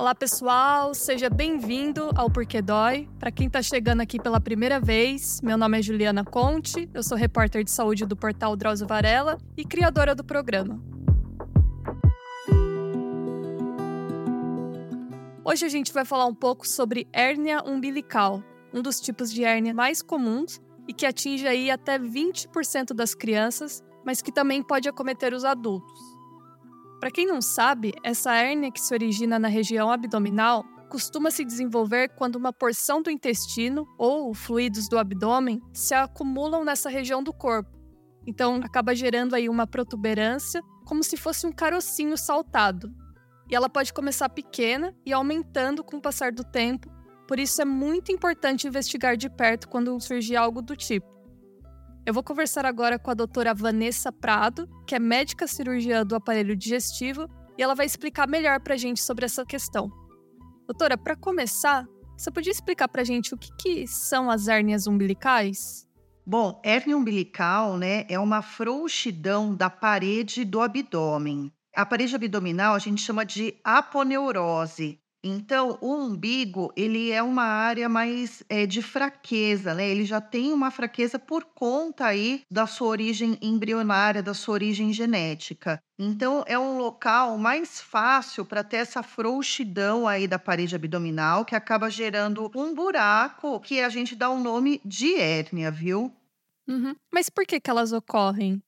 Olá, pessoal, seja bem-vindo ao Porquê Dói. Para quem está chegando aqui pela primeira vez, meu nome é Juliana Conte, eu sou repórter de saúde do portal Drauzio Varela e criadora do programa. Hoje a gente vai falar um pouco sobre hérnia umbilical, um dos tipos de hérnia mais comuns e que atinge aí até 20% das crianças, mas que também pode acometer os adultos. Para quem não sabe, essa hérnia que se origina na região abdominal costuma se desenvolver quando uma porção do intestino ou fluidos do abdômen se acumulam nessa região do corpo. Então, acaba gerando aí uma protuberância, como se fosse um carocinho saltado. E ela pode começar pequena e aumentando com o passar do tempo, por isso é muito importante investigar de perto quando surgir algo do tipo. Eu vou conversar agora com a doutora Vanessa Prado, que é médica cirurgiã do aparelho digestivo, e ela vai explicar melhor para a gente sobre essa questão. Doutora, para começar, você podia explicar para a gente o que, que são as hérnias umbilicais? Bom, hérnia umbilical né, é uma frouxidão da parede do abdômen. A parede abdominal a gente chama de aponeurose. Então, o umbigo, ele é uma área mais é, de fraqueza, né? Ele já tem uma fraqueza por conta aí da sua origem embrionária, da sua origem genética. Então, é um local mais fácil para ter essa frouxidão aí da parede abdominal, que acaba gerando um buraco que a gente dá o nome de hérnia, viu? Uhum. Mas por que, que elas ocorrem?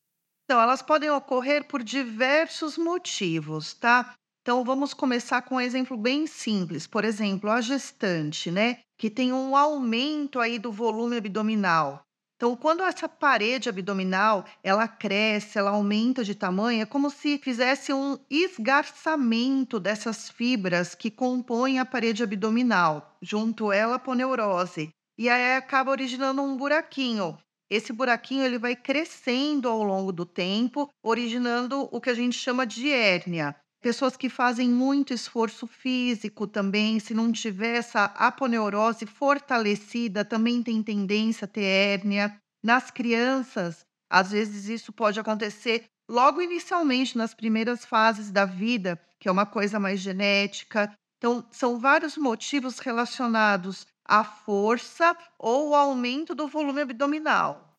Então, elas podem ocorrer por diversos motivos, tá? Então, vamos começar com um exemplo bem simples. Por exemplo, a gestante, né? Que tem um aumento aí do volume abdominal. Então, quando essa parede abdominal ela cresce, ela aumenta de tamanho, é como se fizesse um esgarçamento dessas fibras que compõem a parede abdominal, junto ela a poneurose. E aí acaba originando um buraquinho. Esse buraquinho ele vai crescendo ao longo do tempo, originando o que a gente chama de hérnia. Pessoas que fazem muito esforço físico também, se não tiver essa aponeurose fortalecida, também tem tendência a ter hérnia. Nas crianças, às vezes isso pode acontecer logo inicialmente, nas primeiras fases da vida, que é uma coisa mais genética. Então, são vários motivos relacionados à força ou ao aumento do volume abdominal.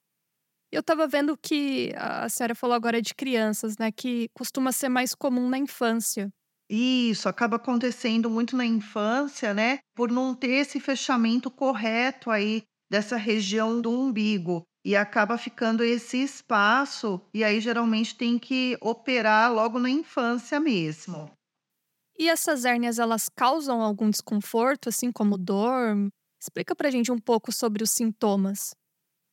Eu estava vendo que a senhora falou agora de crianças, né? Que costuma ser mais comum na infância. Isso, acaba acontecendo muito na infância, né? Por não ter esse fechamento correto aí dessa região do umbigo. E acaba ficando esse espaço, e aí geralmente tem que operar logo na infância mesmo. E essas hérnias, elas causam algum desconforto, assim como dor? Explica pra gente um pouco sobre os sintomas.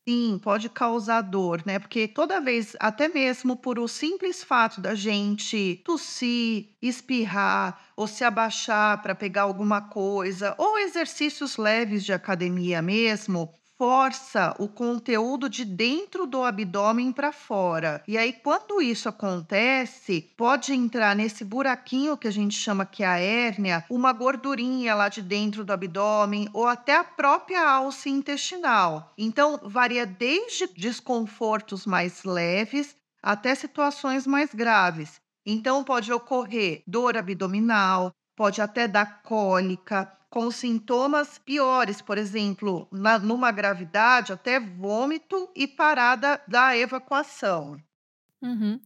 Sim, pode causar dor, né? Porque toda vez, até mesmo por o simples fato da gente tossir, espirrar ou se abaixar para pegar alguma coisa, ou exercícios leves de academia mesmo, força o conteúdo de dentro do abdômen para fora. E aí, quando isso acontece, pode entrar nesse buraquinho que a gente chama que é a hérnia, uma gordurinha lá de dentro do abdômen ou até a própria alça intestinal. Então, varia desde desconfortos mais leves até situações mais graves. Então, pode ocorrer dor abdominal, pode até dar cólica, com sintomas piores, por exemplo, na, numa gravidade, até vômito e parada da evacuação. Uhum.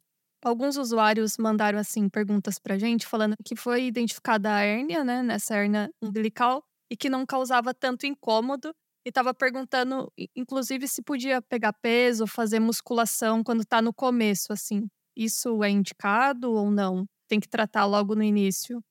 Alguns usuários mandaram assim perguntas para gente falando que foi identificada a hérnia, né, nessa hérnia umbilical e que não causava tanto incômodo e estava perguntando, inclusive, se podia pegar peso, fazer musculação quando está no começo, assim. Isso é indicado ou não? Tem que tratar logo no início?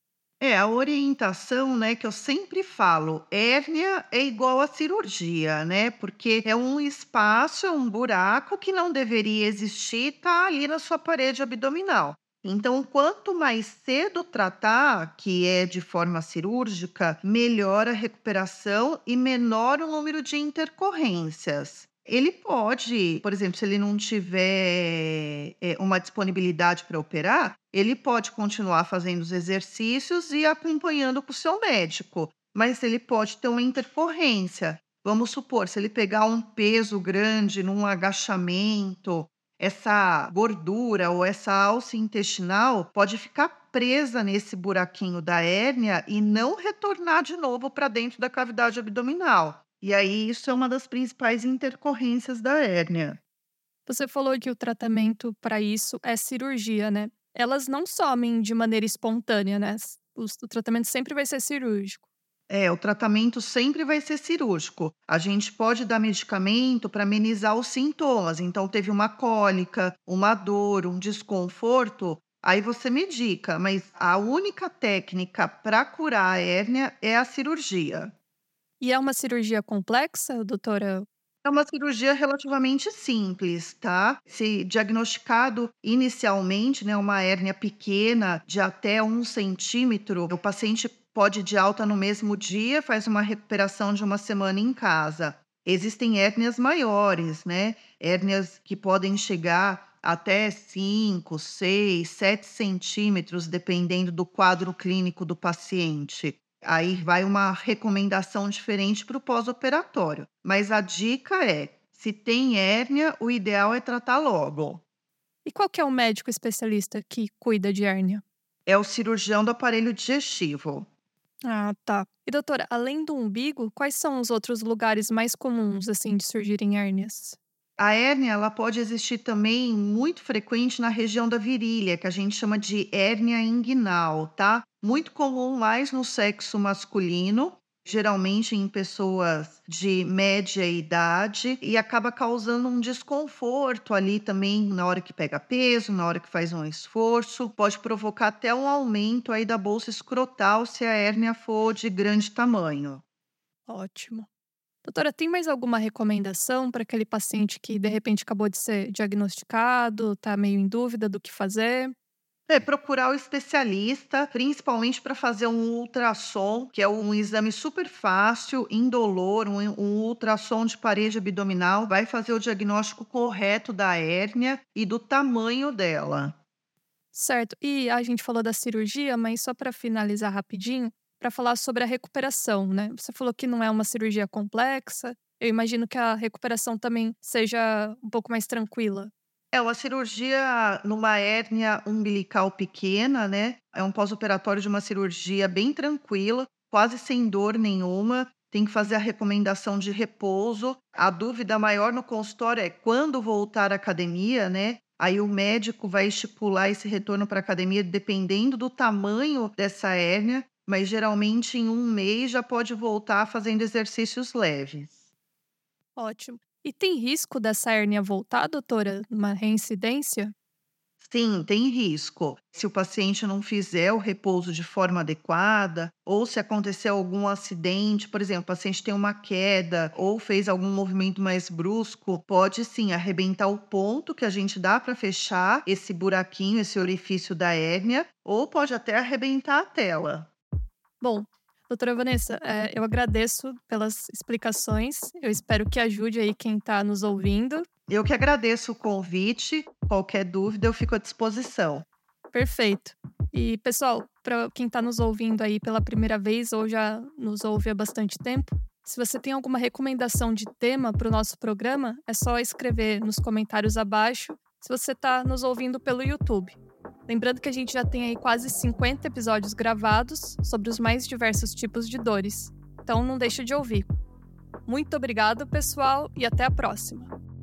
É, a orientação, né, que eu sempre falo, hérnia é igual a cirurgia, né? Porque é um espaço, é um buraco que não deveria existir, tá ali na sua parede abdominal. Então, quanto mais cedo tratar, que é de forma cirúrgica, melhor a recuperação e menor o número de intercorrências. Ele pode, por exemplo, se ele não tiver é, uma disponibilidade para operar, ele pode continuar fazendo os exercícios e acompanhando com o seu médico, mas ele pode ter uma intercorrência. Vamos supor, se ele pegar um peso grande num agachamento, essa gordura ou essa alça intestinal pode ficar presa nesse buraquinho da hérnia e não retornar de novo para dentro da cavidade abdominal. E aí, isso é uma das principais intercorrências da hérnia. Você falou que o tratamento para isso é cirurgia, né? Elas não somem de maneira espontânea, né? O, o tratamento sempre vai ser cirúrgico. É, o tratamento sempre vai ser cirúrgico. A gente pode dar medicamento para amenizar os sintomas. Então, teve uma cólica, uma dor, um desconforto, aí você medica, mas a única técnica para curar a hérnia é a cirurgia. E é uma cirurgia complexa, doutora? É uma cirurgia relativamente simples, tá? Se diagnosticado inicialmente, né, uma hérnia pequena de até um centímetro, o paciente pode de alta no mesmo dia, faz uma recuperação de uma semana em casa. Existem hérnias maiores, né? Hérnias que podem chegar até 5, 6, 7 centímetros, dependendo do quadro clínico do paciente. Aí vai uma recomendação diferente para o pós-operatório. Mas a dica é: se tem hérnia, o ideal é tratar logo. E qual que é o médico especialista que cuida de hérnia? É o cirurgião do aparelho digestivo. Ah, tá. E doutora, além do umbigo, quais são os outros lugares mais comuns, assim, de surgirem hérnias? A hérnia, ela pode existir também muito frequente na região da virilha, que a gente chama de hérnia inguinal, tá? Muito comum mais no sexo masculino geralmente em pessoas de média idade, e acaba causando um desconforto ali também na hora que pega peso, na hora que faz um esforço. Pode provocar até um aumento aí da bolsa escrotal se a hérnia for de grande tamanho. Ótimo. Doutora, tem mais alguma recomendação para aquele paciente que de repente acabou de ser diagnosticado, está meio em dúvida do que fazer? É, procurar o especialista, principalmente para fazer um ultrassom, que é um exame super fácil, indolor, um, um ultrassom de parede abdominal, vai fazer o diagnóstico correto da hérnia e do tamanho dela. Certo. E a gente falou da cirurgia, mas só para finalizar rapidinho, para falar sobre a recuperação, né? Você falou que não é uma cirurgia complexa. Eu imagino que a recuperação também seja um pouco mais tranquila. É uma cirurgia numa hérnia umbilical pequena, né? É um pós-operatório de uma cirurgia bem tranquila, quase sem dor nenhuma. Tem que fazer a recomendação de repouso. A dúvida maior no consultório é quando voltar à academia, né? Aí o médico vai estipular esse retorno para a academia dependendo do tamanho dessa hérnia, mas geralmente em um mês já pode voltar fazendo exercícios leves. Ótimo. E tem risco dessa hérnia voltar, doutora, numa reincidência? Sim, tem risco. Se o paciente não fizer o repouso de forma adequada, ou se acontecer algum acidente, por exemplo, o paciente tem uma queda ou fez algum movimento mais brusco, pode sim arrebentar o ponto que a gente dá para fechar esse buraquinho, esse orifício da hérnia, ou pode até arrebentar a tela. Bom, Doutora Vanessa, é, eu agradeço pelas explicações. Eu espero que ajude aí quem está nos ouvindo. Eu que agradeço o convite. Qualquer dúvida, eu fico à disposição. Perfeito. E, pessoal, para quem está nos ouvindo aí pela primeira vez ou já nos ouve há bastante tempo, se você tem alguma recomendação de tema para o nosso programa, é só escrever nos comentários abaixo se você está nos ouvindo pelo YouTube. Lembrando que a gente já tem aí quase 50 episódios gravados sobre os mais diversos tipos de dores. Então não deixe de ouvir. Muito obrigado, pessoal, e até a próxima.